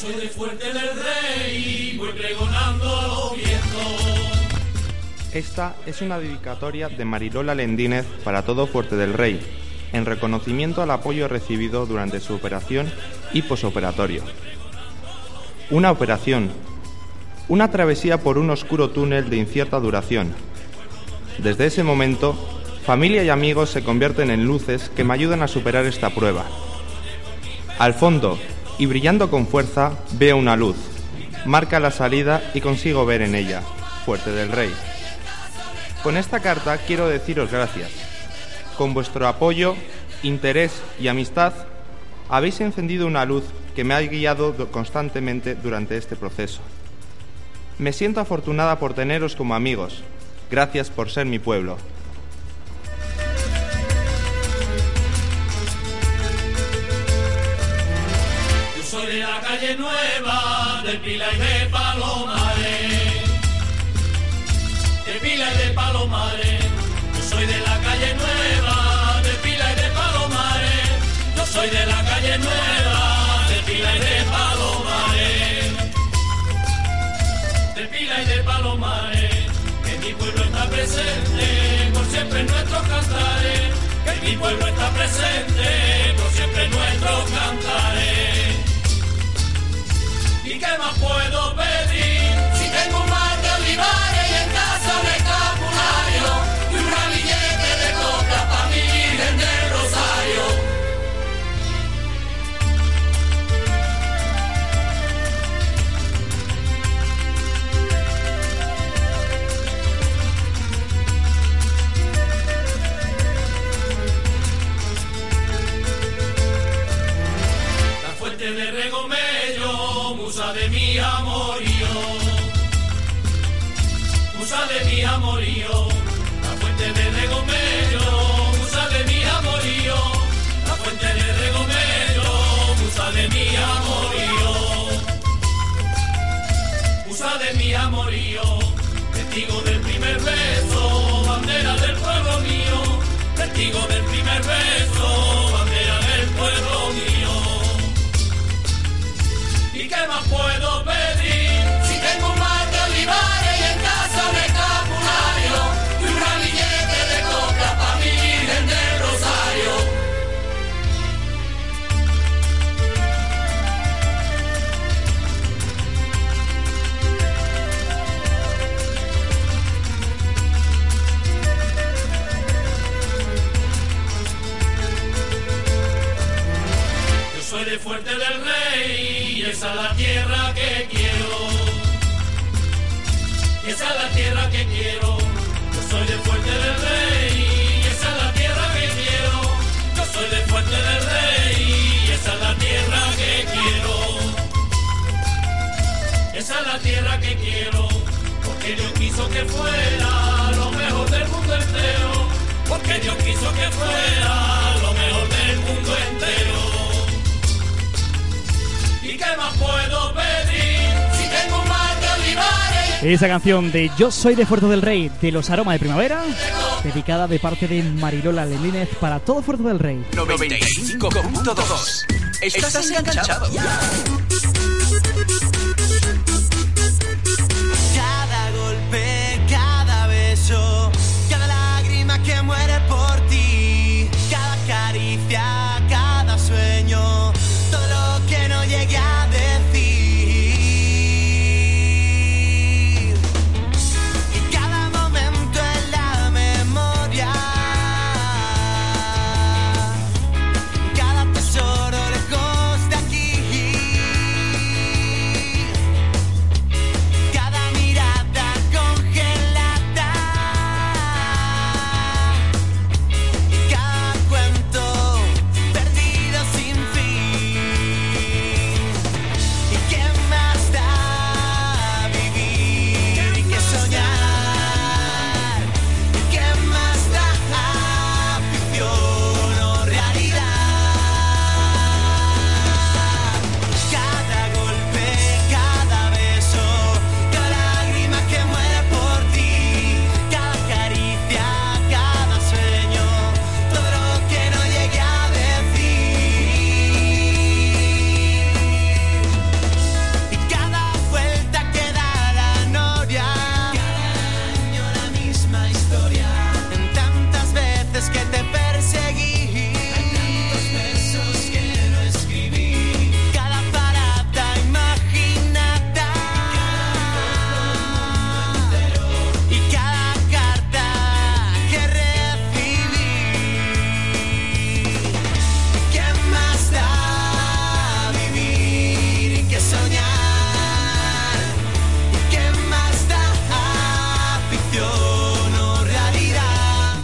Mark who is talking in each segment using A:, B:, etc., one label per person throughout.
A: Soy de Fuerte del Rey, voy pregonando los.
B: Esta es una dedicatoria de Marilola Lendínez para todo Fuerte del Rey, en reconocimiento al apoyo recibido durante su operación y posoperatorio. Una operación, una travesía por un oscuro túnel de incierta duración. Desde ese momento, familia y amigos se convierten en luces que me ayudan a superar esta prueba. Al fondo, y brillando con fuerza, veo una luz. Marca la salida y consigo ver en ella, Fuerte del Rey. Con esta carta quiero deciros gracias. Con vuestro apoyo, interés y amistad, habéis encendido una luz que me ha guiado constantemente durante este proceso. Me siento afortunada por teneros como amigos. Gracias por ser mi pueblo.
A: Calle nueva, del Pila y de Palomares. De Pila y de Palomares. Yo soy de la calle nueva, de Pila y de Palomares. Yo soy de la calle nueva, de Pila y de Palomares. De Pila y de Palomares. Que mi pueblo está presente, por siempre en nuestros cantares. Que mi pueblo está presente, por siempre en nuestros cantares. ¿Y qué más puedo pedir? Si tengo un mar de olivares Esa
C: canción de Yo soy de Fuerte del Rey, de los aromas de primavera, dedicada de parte de Marilola Lelínez para todo Fuerte del Rey.
D: 95.2. Estás enganchado.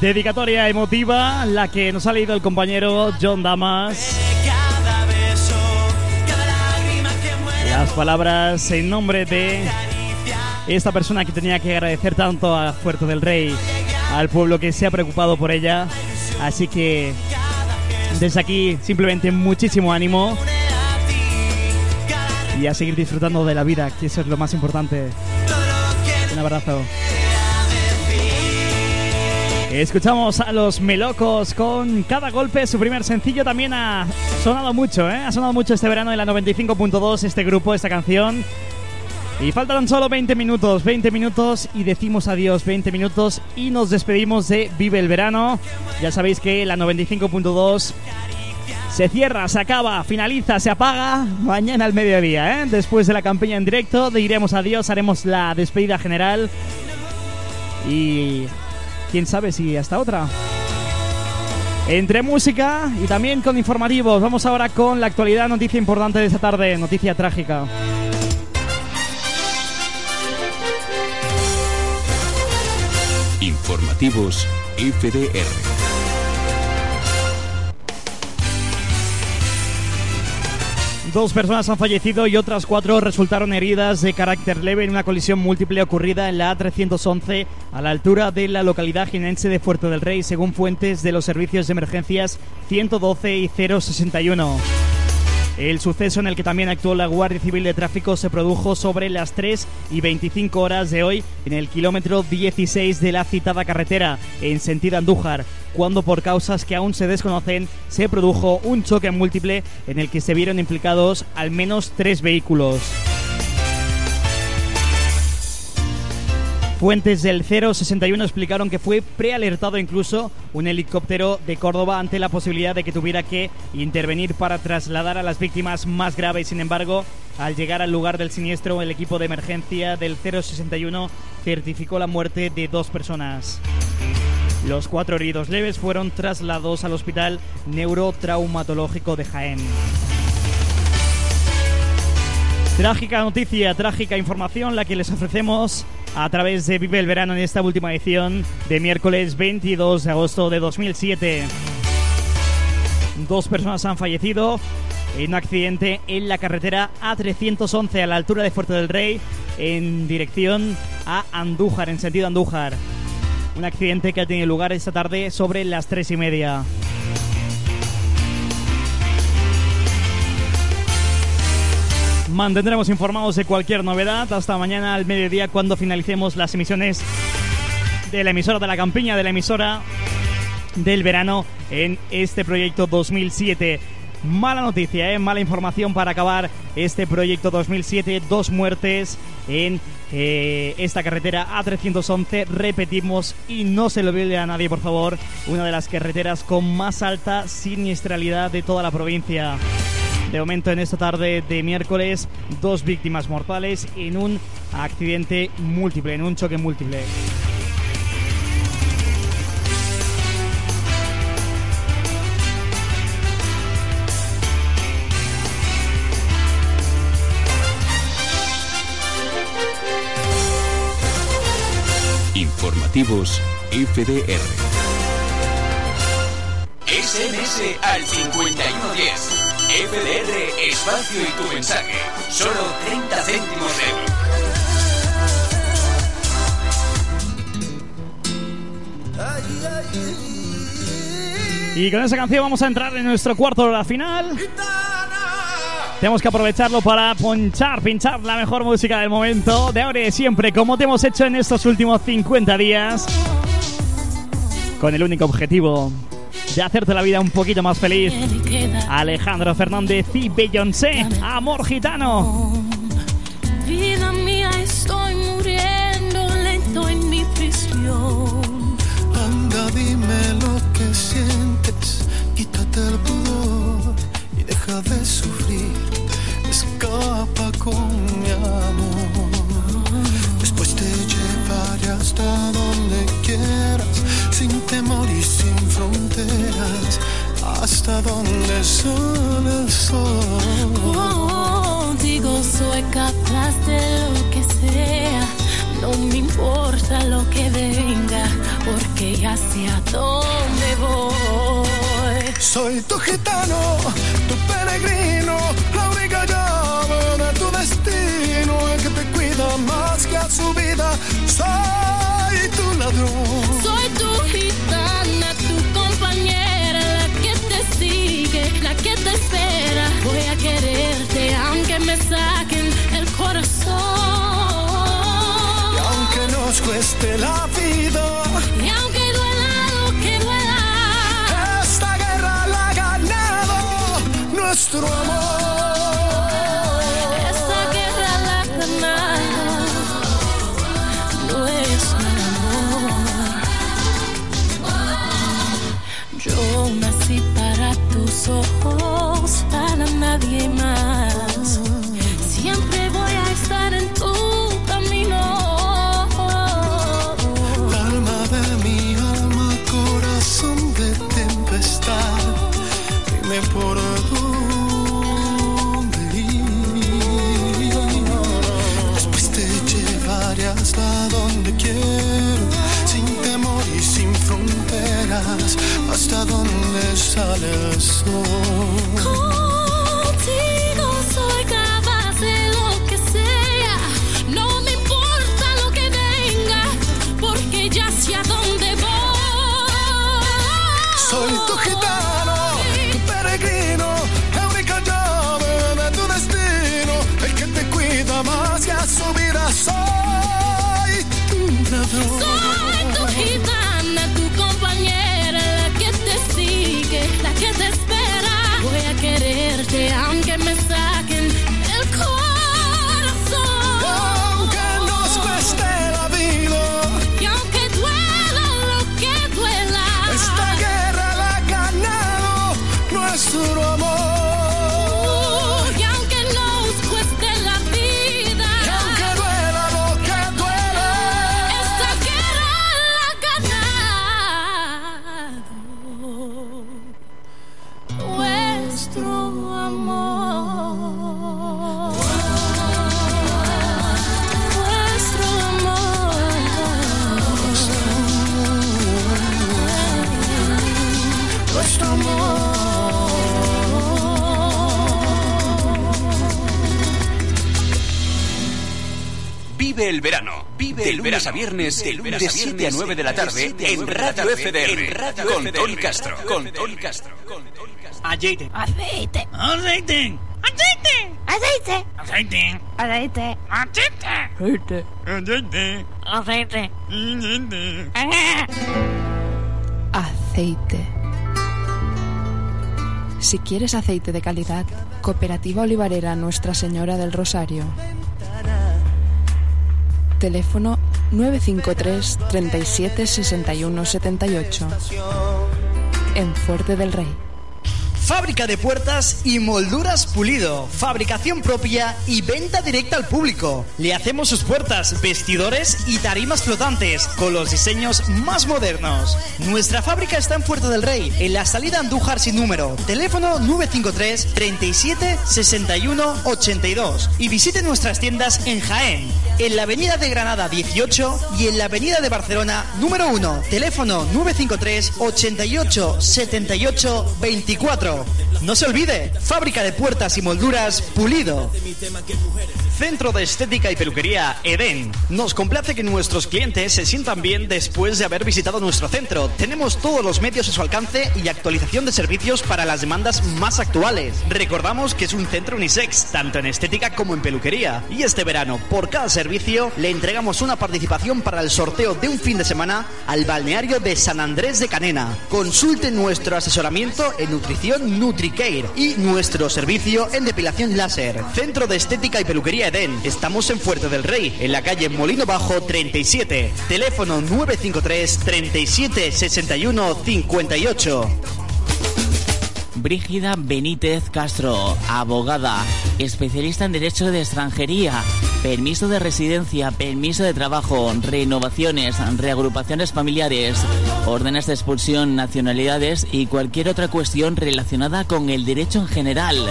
C: Dedicatoria emotiva, la que nos ha leído el compañero John Damas. Las palabras en nombre de esta persona que tenía que agradecer tanto a Puerto del Rey, al pueblo que se ha preocupado por ella. Así que desde aquí simplemente muchísimo ánimo y a seguir disfrutando de la vida, que eso es lo más importante. Un abrazo. Escuchamos a los Melocos con cada golpe. Su primer sencillo también ha sonado mucho, ¿eh? Ha sonado mucho este verano en la 95.2 este grupo, esta canción. Y faltan solo 20 minutos, 20 minutos y decimos adiós, 20 minutos y nos despedimos de Vive el Verano. Ya sabéis que la 95.2 se cierra, se acaba, finaliza, se apaga mañana al mediodía, ¿eh? Después de la campaña en directo, diremos adiós, haremos la despedida general y quién sabe si hasta otra. Entre música y también con informativos, vamos ahora con la actualidad, noticia importante de esta tarde, noticia trágica.
D: Informativos FDR.
C: Dos personas han fallecido y otras cuatro resultaron heridas de carácter leve en una colisión múltiple ocurrida en la A311 a la altura de la localidad jienense de Fuerte del Rey, según fuentes de los servicios de emergencias 112 y 061. El suceso en el que también actuó la Guardia Civil de Tráfico se produjo sobre las 3 y 25 horas de hoy en el kilómetro 16 de la citada carretera en sentido Andújar, cuando por causas que aún se desconocen se produjo un choque múltiple en el que se vieron implicados al menos tres vehículos. Fuentes del 061 explicaron que fue prealertado incluso un helicóptero de Córdoba ante la posibilidad de que tuviera que intervenir para trasladar a las víctimas más graves. Sin embargo, al llegar al lugar del siniestro, el equipo de emergencia del 061 certificó la muerte de dos personas. Los cuatro heridos leves fueron trasladados al Hospital Neurotraumatológico de Jaén. Trágica noticia, trágica información la que les ofrecemos a través de Vive el Verano en esta última edición de miércoles 22 de agosto de 2007. Dos personas han fallecido en un accidente en la carretera A311 a la altura de Fuerte del Rey en dirección a Andújar, en sentido Andújar. Un accidente que ha tenido lugar esta tarde sobre las tres y media. Mantendremos informados de cualquier novedad hasta mañana al mediodía cuando finalicemos las emisiones de la emisora de la campiña, de la emisora del verano en este proyecto 2007. Mala noticia, ¿eh? mala información para acabar este proyecto 2007. Dos muertes en eh, esta carretera A311. Repetimos y no se lo olvide a nadie, por favor. Una de las carreteras con más alta siniestralidad de toda la provincia. De momento en esta tarde de miércoles, dos víctimas mortales en un accidente múltiple, en un choque múltiple.
D: Informativos FDR.
E: SMS al 5110. FDR, espacio y tu mensaje. Solo 30 céntimos de euro.
C: Y con esa canción vamos a entrar en nuestro cuarto de hora final. Tenemos que aprovecharlo para ponchar, pinchar la mejor música del momento, de ahora y de siempre, como te hemos hecho en estos últimos 50 días. Con el único objetivo de hacerte la vida un poquito más feliz. Alejandro Fernández y Beyoncé, Amor Gitano.
F: Capaz de lo que sea. No me importa lo que venga, porque ya sé a dónde voy.
G: Soy tu gitano, tu peregrino, hasta donde quiero, sin temor y sin fronteras, hasta donde sale el sol.
E: A viernes, de lunes de 7 a 9 de la tarde en Radio FDR. Con Tony Castro. Con Tony Castro.
C: Aceite.
F: Aceite.
C: Aceite.
F: Aceite.
C: Aceite.
F: Aceite.
C: Aceite.
F: Aceite.
C: Aceite.
H: Aceite. Si quieres aceite de calidad, Cooperativa Olivarera Nuestra Señora del Rosario. Teléfono 953 37 61 78. En Fuerte del Rey.
I: Fábrica de puertas y molduras pulido. Fabricación propia y venta directa al público. Le hacemos sus puertas, vestidores y tarimas flotantes con los diseños más modernos. Nuestra fábrica está en Puerto del Rey, en la salida Andújar sin número. Teléfono 953 37 61 82. Y visite nuestras tiendas en Jaén, en la Avenida de Granada 18 y en la Avenida de Barcelona número 1. Teléfono 953 88 78 24. No se olvide, fábrica de puertas y molduras Pulido.
C: Centro de Estética y Peluquería Eden. Nos complace que nuestros clientes se sientan bien después de haber visitado nuestro centro. Tenemos todos los medios a su alcance y actualización de servicios para las demandas más actuales. Recordamos que es un centro unisex, tanto en estética como en peluquería. Y este verano, por cada servicio, le entregamos una participación para el sorteo de un fin de semana al balneario de San Andrés de Canena. Consulte nuestro asesoramiento en nutrición NutriCare y nuestro servicio en depilación láser. Centro de Estética y Peluquería Estamos en Fuerte del Rey, en la calle Molino Bajo 37. Teléfono 953 37 61 58.
J: Brígida Benítez Castro, abogada, especialista en Derecho de Extranjería, permiso de residencia, permiso de trabajo, renovaciones, reagrupaciones familiares, órdenes de expulsión, nacionalidades y cualquier otra cuestión relacionada con el derecho en general.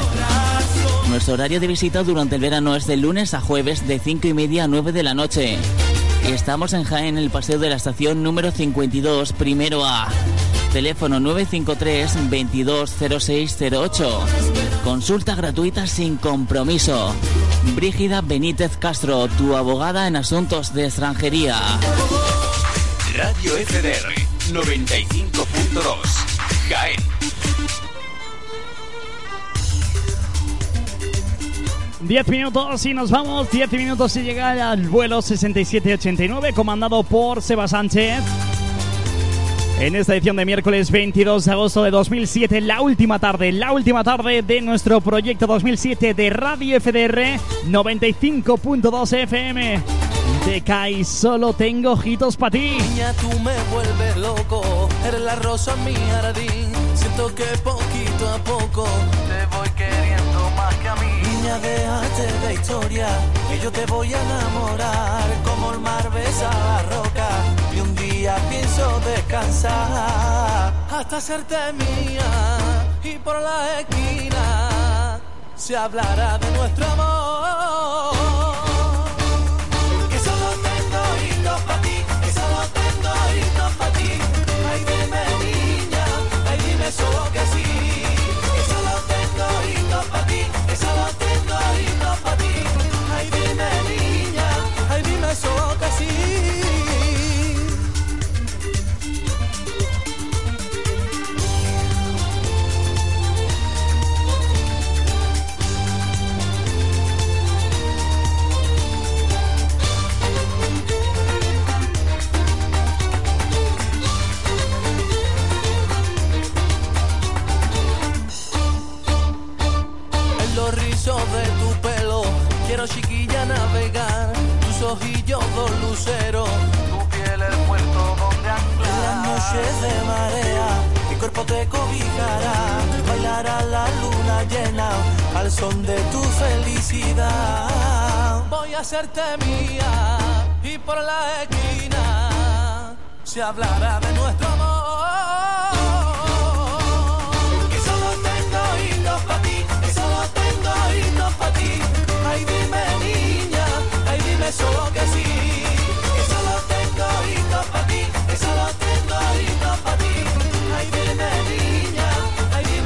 J: Nuestro horario de visita durante el verano es de lunes a jueves de 5 y media a 9 de la noche. Estamos en Jaén, en el paseo de la estación número 52, primero A. Teléfono 953 220608. Consulta gratuita sin compromiso. Brígida Benítez Castro, tu abogada en asuntos de extranjería.
E: Radio FDR 95.2. Jaén.
C: 10 minutos y nos vamos, 10 minutos y llegar al vuelo 6789 comandado por Seba Sánchez. En esta edición de miércoles 22 de agosto de 2007, la última tarde, la última tarde de nuestro proyecto 2007 de Radio FDR 95.2 FM. Te caes, solo tengo ojitos para ti.
K: Niña, tú me vuelves loco, eres la rosa mi jardín. Siento que poquito a poco te voy Niña, déjate de historia, que yo te voy a enamorar. Como el mar besa la roca, y un día pienso descansar. Hasta hacerte mía, y por la esquina se hablará de nuestro amor. Mi cuerpo te cobijará, bailará la luna llena al son de tu felicidad. Voy a hacerte mía y por la esquina se hablará de nuestro amor. Que solo tengo oídos para ti, que solo tengo oídos para ti. Ay, dime niña, ay, dime solo que sí. Que solo tengo oídos para ti, que solo tengo oídos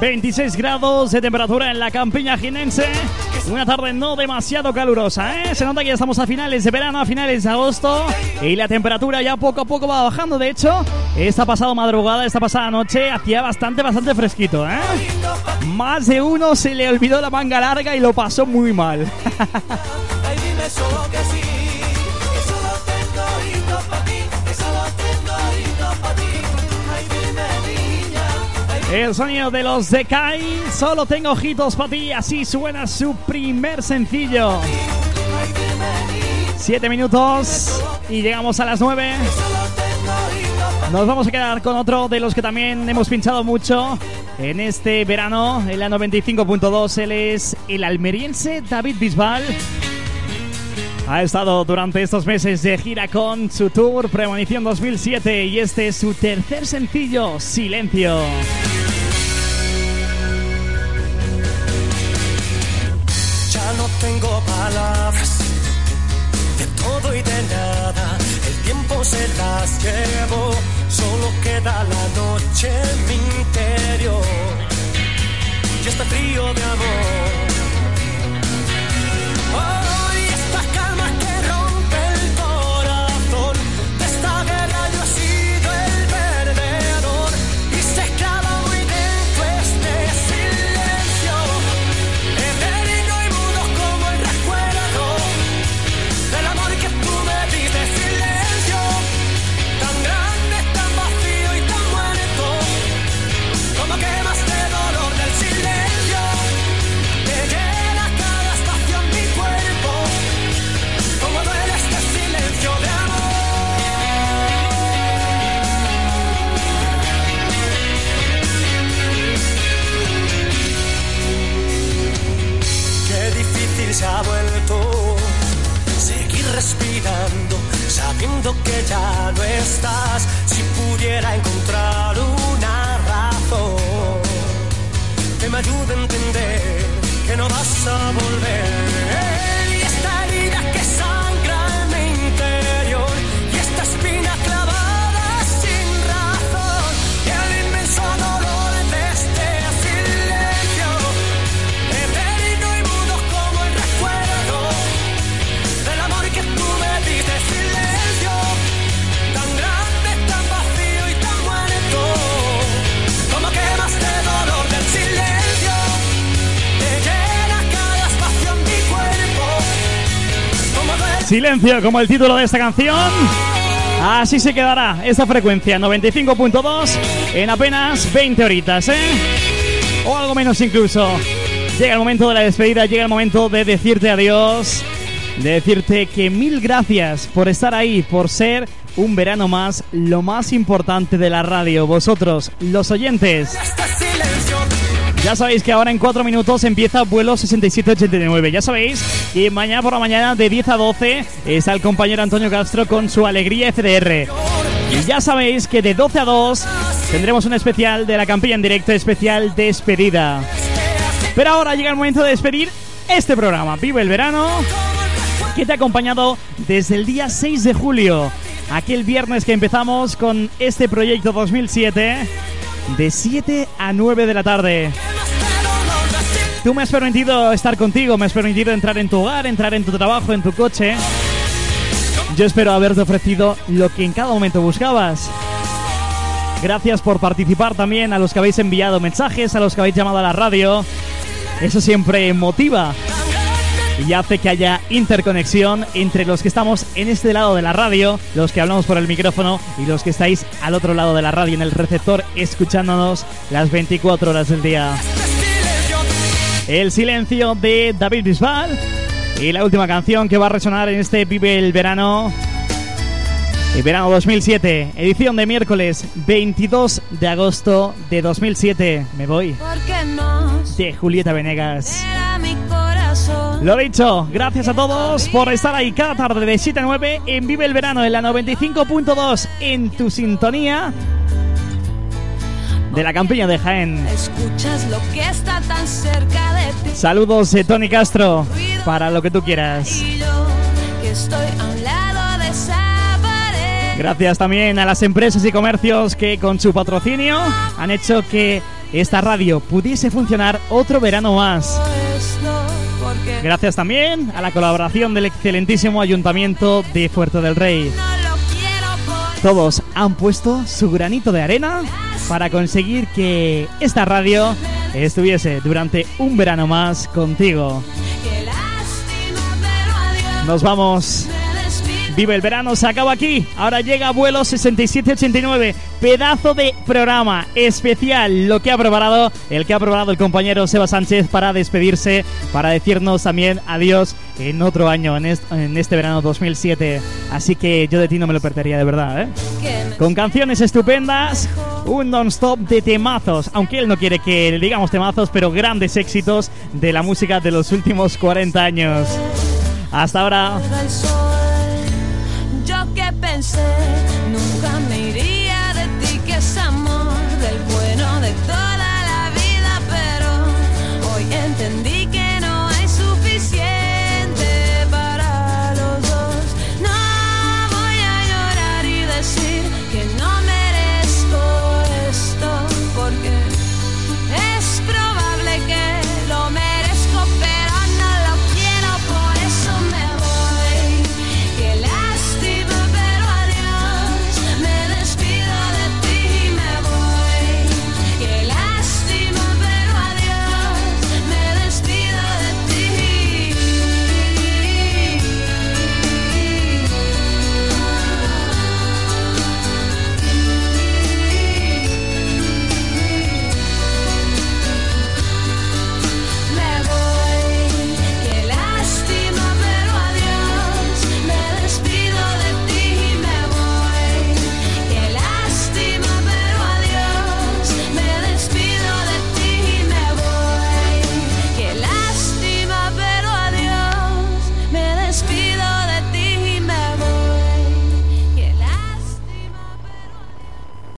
C: 26 grados de temperatura en la campiña jinense. Una tarde no demasiado calurosa, ¿eh? Se nota que ya estamos a finales de verano, a finales de agosto. Y la temperatura ya poco a poco va bajando. De hecho, esta pasada madrugada, esta pasada noche, hacía bastante, bastante fresquito, ¿eh? Más de uno se le olvidó la manga larga y lo pasó muy mal. El sonido de los Decay, solo tengo ojitos para ti. Así suena su primer sencillo. Siete minutos y llegamos a las nueve. Nos vamos a quedar con otro de los que también hemos pinchado mucho en este verano, en la 95.2. Él es el almeriense David Bisbal. Ha estado durante estos meses de gira con su tour Premonición 2007 y este es su tercer sencillo, Silencio.
L: Se las llevó, solo queda la noche en mi interior. Y este frío de amor. Silencio, como el
C: título de esta canción. Así se quedará esta frecuencia, 95.2, en apenas 20 horitas, ¿eh? O algo menos incluso. Llega el momento de la despedida, llega el momento de decirte adiós, de decirte que mil gracias por estar ahí, por ser un verano más, lo más importante de la radio, vosotros, los oyentes. Ya sabéis que ahora en 4 minutos empieza vuelo 6789. Ya sabéis que mañana por la mañana de 10 a 12 está el compañero Antonio Castro con su alegría FDR. Y ya sabéis que de 12 a 2 tendremos un especial de la campaña en directo especial despedida. Pero ahora llega el momento de despedir este programa. Vive el verano que te ha acompañado desde el día 6 de julio. Aquel viernes que empezamos con este proyecto 2007 de 7 a 9 de la tarde. Tú me has permitido estar contigo, me has permitido entrar en tu hogar, entrar en tu trabajo, en tu coche. Yo espero haberte ofrecido lo que en cada momento buscabas. Gracias por participar también a los que habéis enviado mensajes, a los que habéis llamado a la radio. Eso siempre motiva y hace que haya interconexión entre los que estamos en este lado de la radio, los que hablamos por el micrófono y los que estáis al otro lado de la radio en el receptor escuchándonos las 24 horas del día. El silencio de David Bisbal y la última canción que va a resonar en este Vive el Verano. El verano 2007, edición de miércoles 22 de agosto de 2007. Me voy. De Julieta Venegas. Lo dicho, gracias a todos por estar ahí cada tarde de 7 a 9 en Vive el Verano en la 95.2 en tu sintonía de la campiña de Jaén.
F: Escuchas lo que está tan cerca de ti.
C: Saludos de Tony Castro para lo que tú quieras. Gracias también a las empresas y comercios que con su patrocinio han hecho que esta radio pudiese funcionar otro verano más. Gracias también a la colaboración del excelentísimo Ayuntamiento de Fuerte del Rey. Todos han puesto su granito de arena para conseguir que esta radio estuviese durante un verano más contigo. Nos vamos. Vive el verano, se acaba aquí. Ahora llega vuelo 6789. Pedazo de programa especial. Lo que ha preparado, el que ha preparado el compañero Seba Sánchez para despedirse, para decirnos también adiós en otro año, en este, en este verano 2007. Así que yo de ti no me lo perdería de verdad, ¿eh? Con canciones estupendas, un non-stop de temazos. Aunque él no quiere que le digamos temazos, pero grandes éxitos de la música de los últimos 40 años. Hasta ahora
F: que pensé, nunca me iría de ti que es amor.